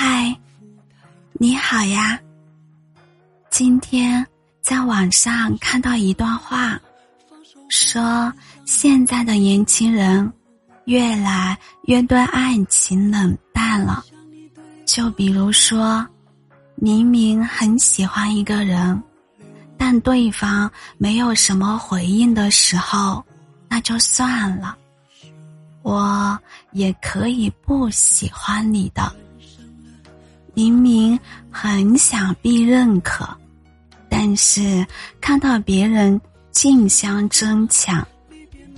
嗨，你好呀。今天在网上看到一段话，说现在的年轻人越来越对爱情冷淡了。就比如说，明明很喜欢一个人，但对方没有什么回应的时候，那就算了。我也可以不喜欢你的。明明很想被认可，但是看到别人竞相争抢，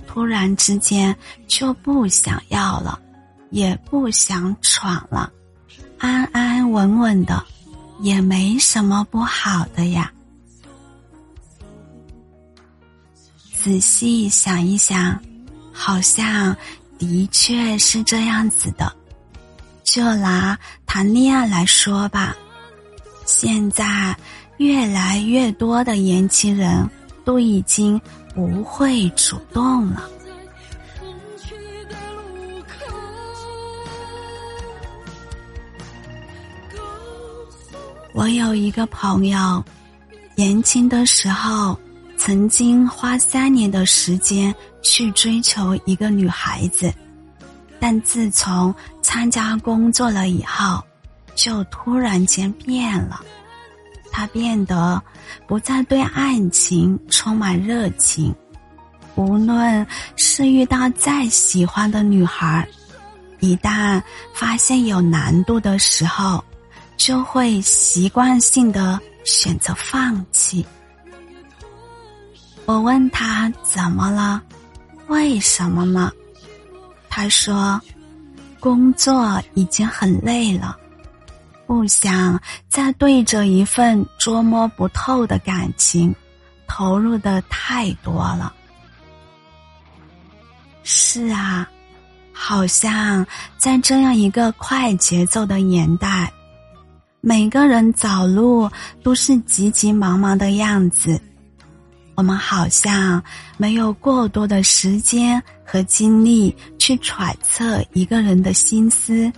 突然之间就不想要了，也不想闯了，安安稳稳的，也没什么不好的呀。仔细想一想，好像。的确是这样子的，就拿谈恋爱来说吧，现在越来越多的年轻人都已经不会主动了。我有一个朋友，年轻的时候曾经花三年的时间。去追求一个女孩子，但自从参加工作了以后，就突然间变了。他变得不再对爱情充满热情，无论是遇到再喜欢的女孩，一旦发现有难度的时候，就会习惯性的选择放弃。我问他怎么了？为什么呢？他说：“工作已经很累了，不想再对着一份捉摸不透的感情投入的太多了。”是啊，好像在这样一个快节奏的年代，每个人走路都是急急忙忙的样子。我们好像没有过多的时间和精力去揣测一个人的心思，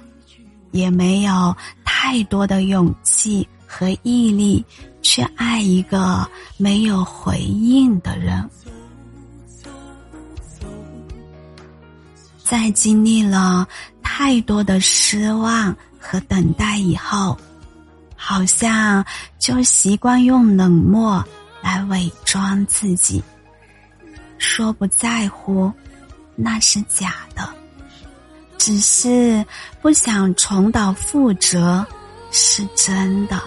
也没有太多的勇气和毅力去爱一个没有回应的人。在经历了太多的失望和等待以后，好像就习惯用冷漠。来伪装自己，说不在乎，那是假的；只是不想重蹈覆辙，是真的。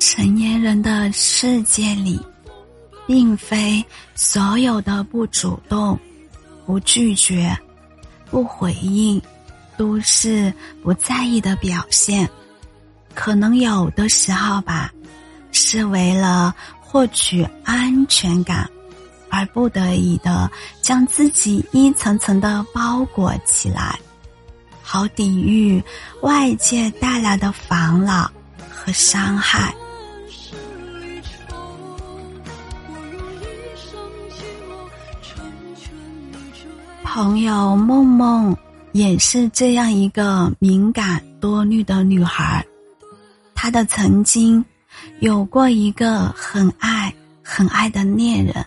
成年人的世界里，并非所有的不主动、不拒绝、不回应。都是不在意的表现，可能有的时候吧，是为了获取安全感，而不得已的将自己一层层的包裹起来，好抵御外界带来的烦恼和伤害。朋友梦梦。也是这样一个敏感多虑的女孩，她的曾经有过一个很爱很爱的恋人，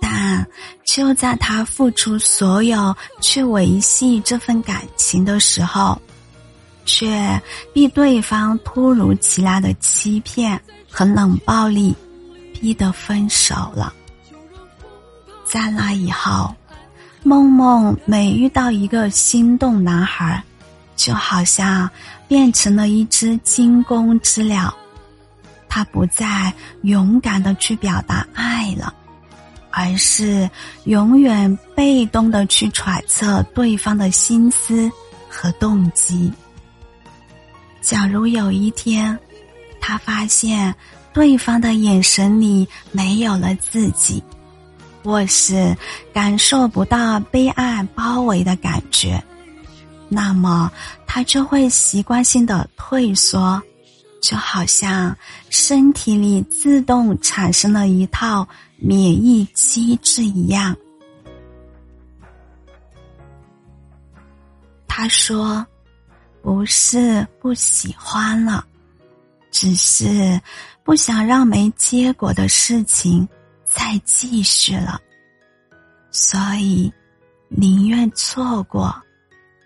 但就在她付出所有去维系这份感情的时候，却被对方突如其来的欺骗和冷暴力逼得分手了。在那以后。梦梦每遇到一个心动男孩，就好像变成了一只惊弓之鸟，他不再勇敢的去表达爱了，而是永远被动的去揣测对方的心思和动机。假如有一天，他发现对方的眼神里没有了自己。或是感受不到被爱包围的感觉，那么他就会习惯性的退缩，就好像身体里自动产生了一套免疫机制一样。他说不是不喜欢了，只是不想让没结果的事情。再继续了，所以宁愿错过，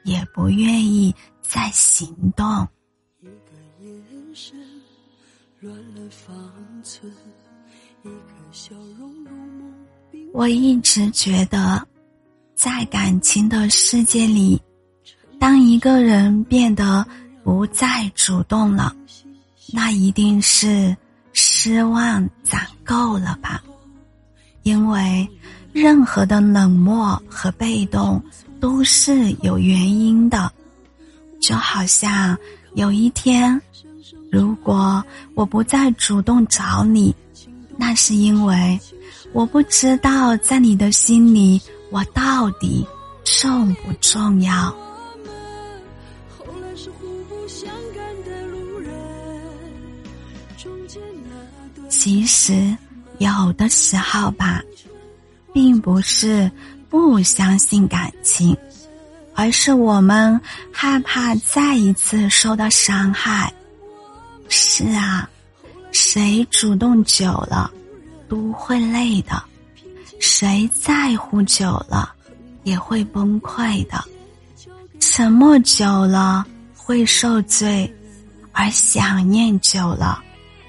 也不愿意再行动。”一个眼神乱了方寸，一个笑容。我一直觉得，在感情的世界里，当一个人变得不再主动了，那一定是失望攒够了吧？因为任何的冷漠和被动都是有原因的，就好像有一天，如果我不再主动找你，那是因为。我不知道在你的心里，我到底重不重要？其实有的时候吧，并不是不相信感情，而是我们害怕再一次受到伤害。是啊，谁主动久了？都会累的，谁在乎久了也会崩溃的，沉默久了会受罪，而想念久了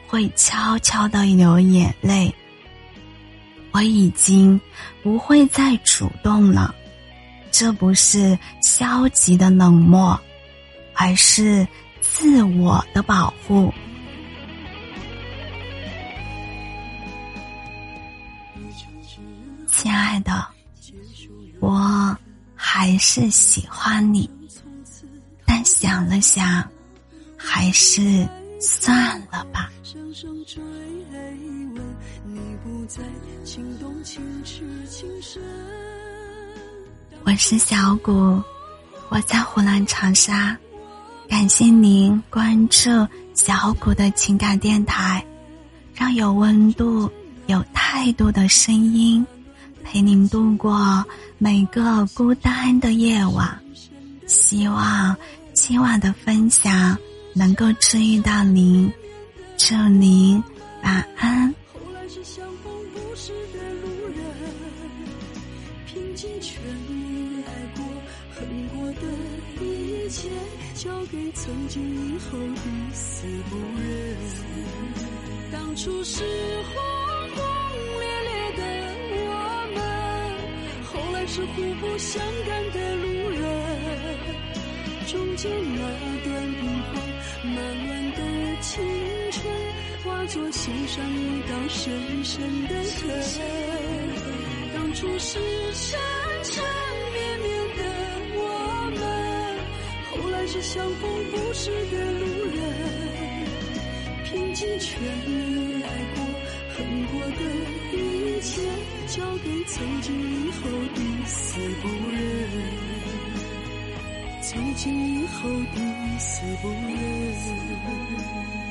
会悄悄的流眼泪。我已经不会再主动了，这不是消极的冷漠，而是自我的保护。亲爱的，我还是喜欢你，但想了想，还是算了吧。声声追问，你不再情动情痴情深我是小谷，我在湖南长沙，感谢您关注小谷的情感电台，让有温度、有态度的声音。陪您度过每个孤单的夜晚，希望今晚的分享能够治愈到您，祝您晚安。后来是相逢不是的路人拼尽全力爱过恨过的一切交给曾经以后一死不认。当初是轰轰烈烈的我们后来是互不相干的路人中间那段冰封慢慢青春，化作心上一道深深的痕。当初是缠缠绵绵的我们，后来是相逢不识的路人，拼尽全力爱过恨过的一切，交给曾经以后。死不忍，从今以后，抵死不认。